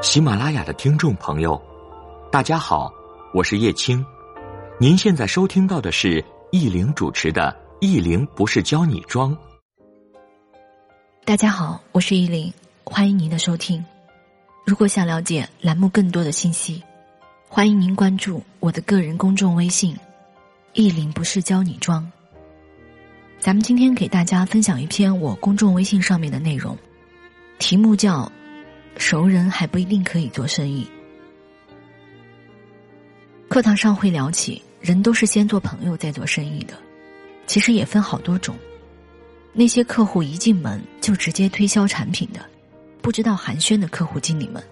喜马拉雅的听众朋友，大家好，我是叶青。您现在收听到的是易玲主持的《易玲不是教你装》。大家好，我是易玲，欢迎您的收听。如果想了解栏目更多的信息，欢迎您关注我的个人公众微信“易玲不是教你装”。咱们今天给大家分享一篇我公众微信上面的内容，题目叫。熟人还不一定可以做生意。课堂上会聊起，人都是先做朋友再做生意的，其实也分好多种。那些客户一进门就直接推销产品的，不知道寒暄的客户经理们，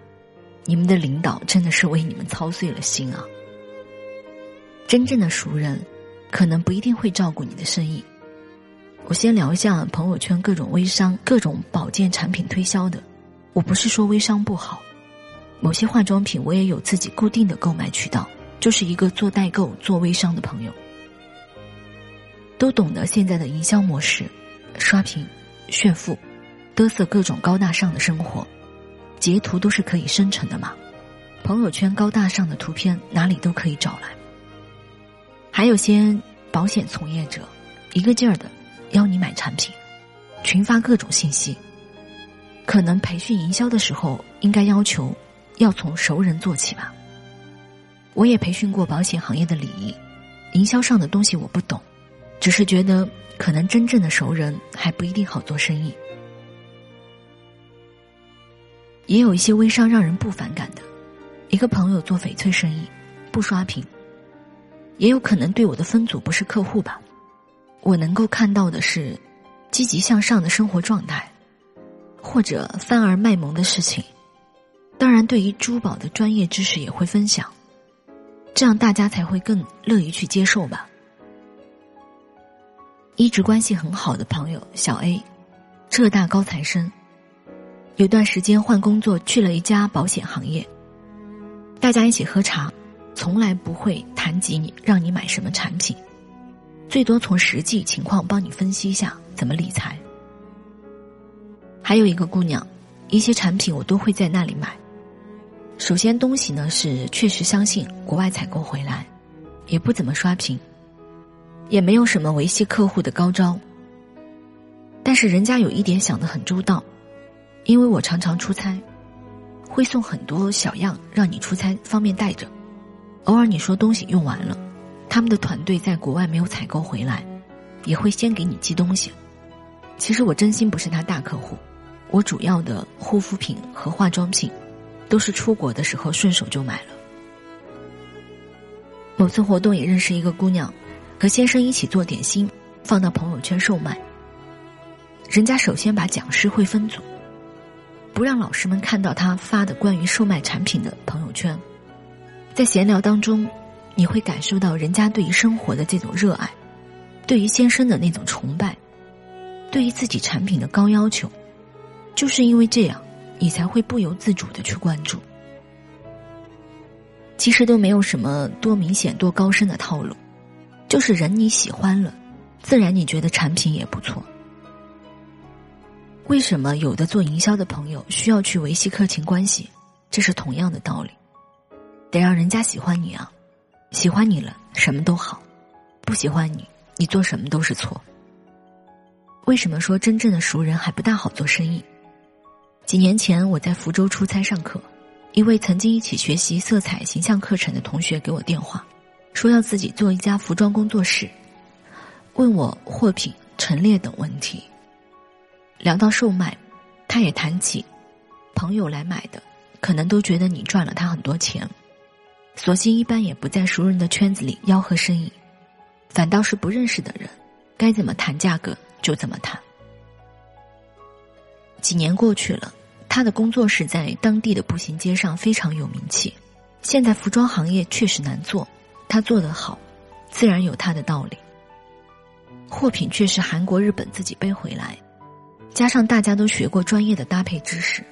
你们的领导真的是为你们操碎了心啊！真正的熟人，可能不一定会照顾你的生意。我先聊一下朋友圈各种微商、各种保健产品推销的。我不是说微商不好，某些化妆品我也有自己固定的购买渠道，就是一个做代购、做微商的朋友，都懂得现在的营销模式，刷屏、炫富、嘚瑟各种高大上的生活，截图都是可以生成的嘛，朋友圈高大上的图片哪里都可以找来。还有些保险从业者，一个劲儿的邀你买产品，群发各种信息。可能培训营销的时候，应该要求要从熟人做起吧。我也培训过保险行业的礼仪，营销上的东西我不懂，只是觉得可能真正的熟人还不一定好做生意。也有一些微商让人不反感的，一个朋友做翡翠生意，不刷屏，也有可能对我的分组不是客户吧。我能够看到的是积极向上的生活状态。或者贩儿卖萌的事情，当然，对于珠宝的专业知识也会分享，这样大家才会更乐于去接受吧。一直关系很好的朋友小 A，浙大高材生，有段时间换工作去了一家保险行业，大家一起喝茶，从来不会谈及你让你买什么产品，最多从实际情况帮你分析一下怎么理财。还有一个姑娘，一些产品我都会在那里买。首先东西呢是确实相信国外采购回来，也不怎么刷屏，也没有什么维系客户的高招。但是人家有一点想的很周到，因为我常常出差，会送很多小样让你出差方便带着。偶尔你说东西用完了，他们的团队在国外没有采购回来，也会先给你寄东西。其实我真心不是他大客户。我主要的护肤品和化妆品，都是出国的时候顺手就买了。某次活动也认识一个姑娘，和先生一起做点心，放到朋友圈售卖。人家首先把讲师会分组，不让老师们看到他发的关于售卖产品的朋友圈。在闲聊当中，你会感受到人家对于生活的这种热爱，对于先生的那种崇拜，对于自己产品的高要求。就是因为这样，你才会不由自主的去关注。其实都没有什么多明显、多高深的套路，就是人你喜欢了，自然你觉得产品也不错。为什么有的做营销的朋友需要去维系客情关系？这是同样的道理，得让人家喜欢你啊！喜欢你了，什么都好；不喜欢你，你做什么都是错。为什么说真正的熟人还不大好做生意？几年前，我在福州出差上课，一位曾经一起学习色彩形象课程的同学给我电话，说要自己做一家服装工作室，问我货品陈列等问题。聊到售卖，他也谈起，朋友来买的，可能都觉得你赚了他很多钱，索性一般也不在熟人的圈子里吆喝生意，反倒是不认识的人，该怎么谈价格就怎么谈。几年过去了，他的工作室在当地的步行街上非常有名气。现在服装行业确实难做，他做得好，自然有他的道理。货品却是韩国、日本自己背回来，加上大家都学过专业的搭配知识，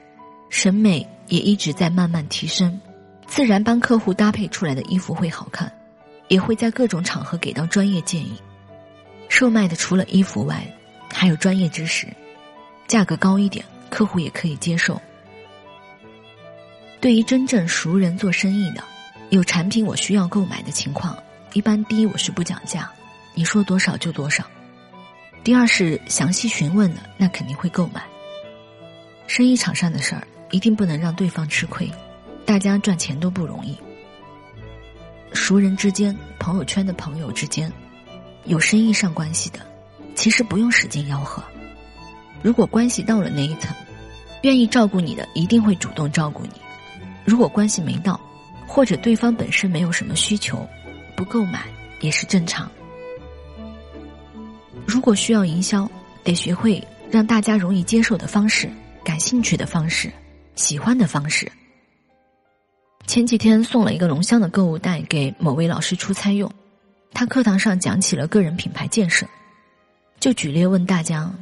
审美也一直在慢慢提升，自然帮客户搭配出来的衣服会好看，也会在各种场合给到专业建议。售卖的除了衣服外，还有专业知识。价格高一点，客户也可以接受。对于真正熟人做生意的，有产品我需要购买的情况，一般第一我是不讲价，你说多少就多少；第二是详细询问的，那肯定会购买。生意场上的事儿，一定不能让对方吃亏，大家赚钱都不容易。熟人之间、朋友圈的朋友之间，有生意上关系的，其实不用使劲吆喝。如果关系到了那一层，愿意照顾你的，一定会主动照顾你。如果关系没到，或者对方本身没有什么需求，不购买也是正常。如果需要营销，得学会让大家容易接受的方式、感兴趣的方式、喜欢的方式。前几天送了一个龙香的购物袋给某位老师出差用，他课堂上讲起了个人品牌建设，就举例问大家：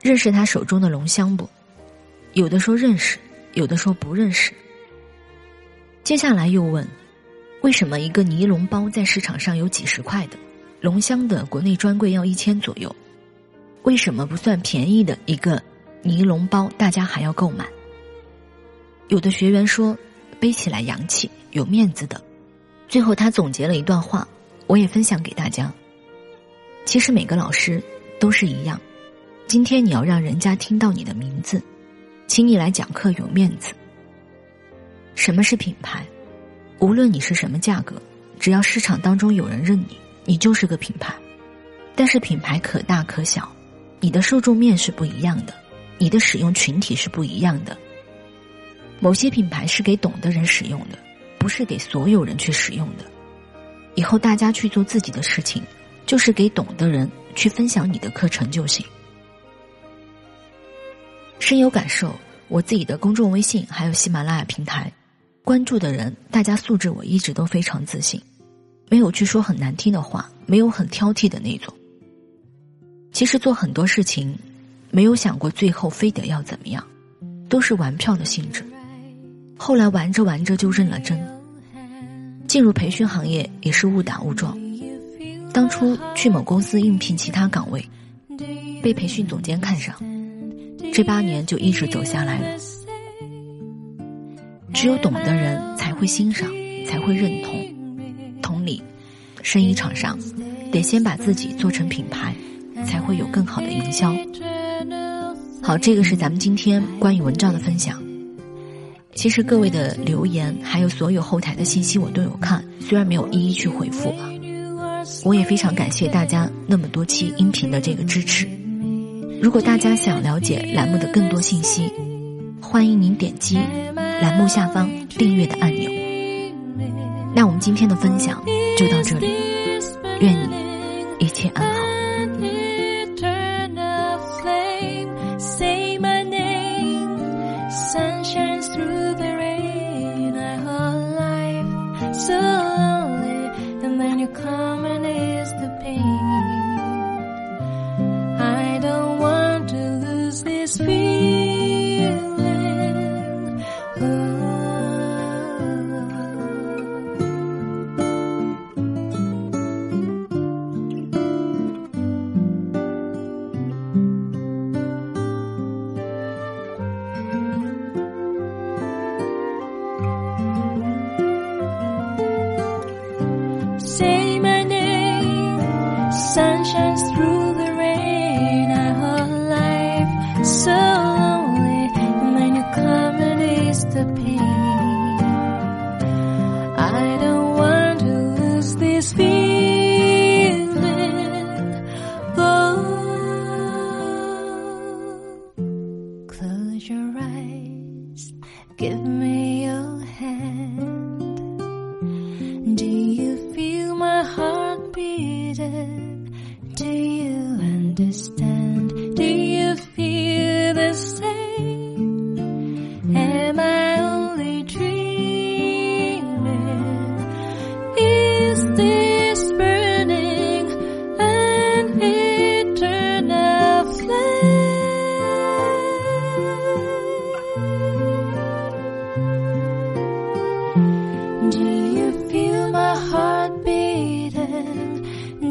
认识他手中的龙香不？有的说认识，有的说不认识。接下来又问：为什么一个尼龙包在市场上有几十块的，龙香的国内专柜要一千左右？为什么不算便宜的一个尼龙包，大家还要购买？有的学员说背起来洋气、有面子的。最后他总结了一段话，我也分享给大家。其实每个老师都是一样，今天你要让人家听到你的名字，请你来讲课有面子。什么是品牌？无论你是什么价格，只要市场当中有人认你，你就是个品牌。但是品牌可大可小，你的受众面是不一样的，你的使用群体是不一样的。某些品牌是给懂的人使用的，不是给所有人去使用的。以后大家去做自己的事情，就是给懂的人去分享你的课程就行。深有感受，我自己的公众微信还有喜马拉雅平台。关注的人，大家素质我一直都非常自信，没有去说很难听的话，没有很挑剔的那种。其实做很多事情，没有想过最后非得要怎么样，都是玩票的性质。后来玩着玩着就认了真。进入培训行业也是误打误撞，当初去某公司应聘其他岗位，被培训总监看上，这八年就一直走下来了。只有懂的人才会欣赏，才会认同。同理，生意场上得先把自己做成品牌，才会有更好的营销。好，这个是咱们今天关于文章的分享。其实各位的留言还有所有后台的信息我都有看，虽然没有一一去回复，我也非常感谢大家那么多期音频的这个支持。如果大家想了解栏目的更多信息，欢迎您点击。栏目下方订阅的按钮。那我们今天的分享就到这里，愿你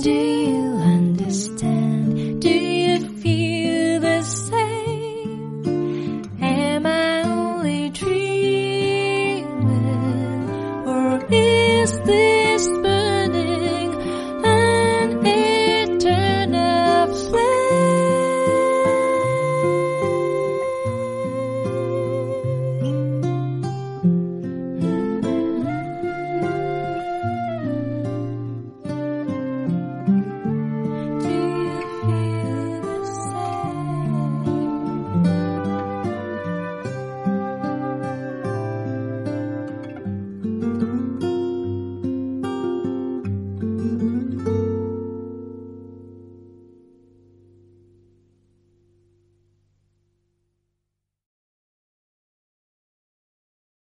Indeed.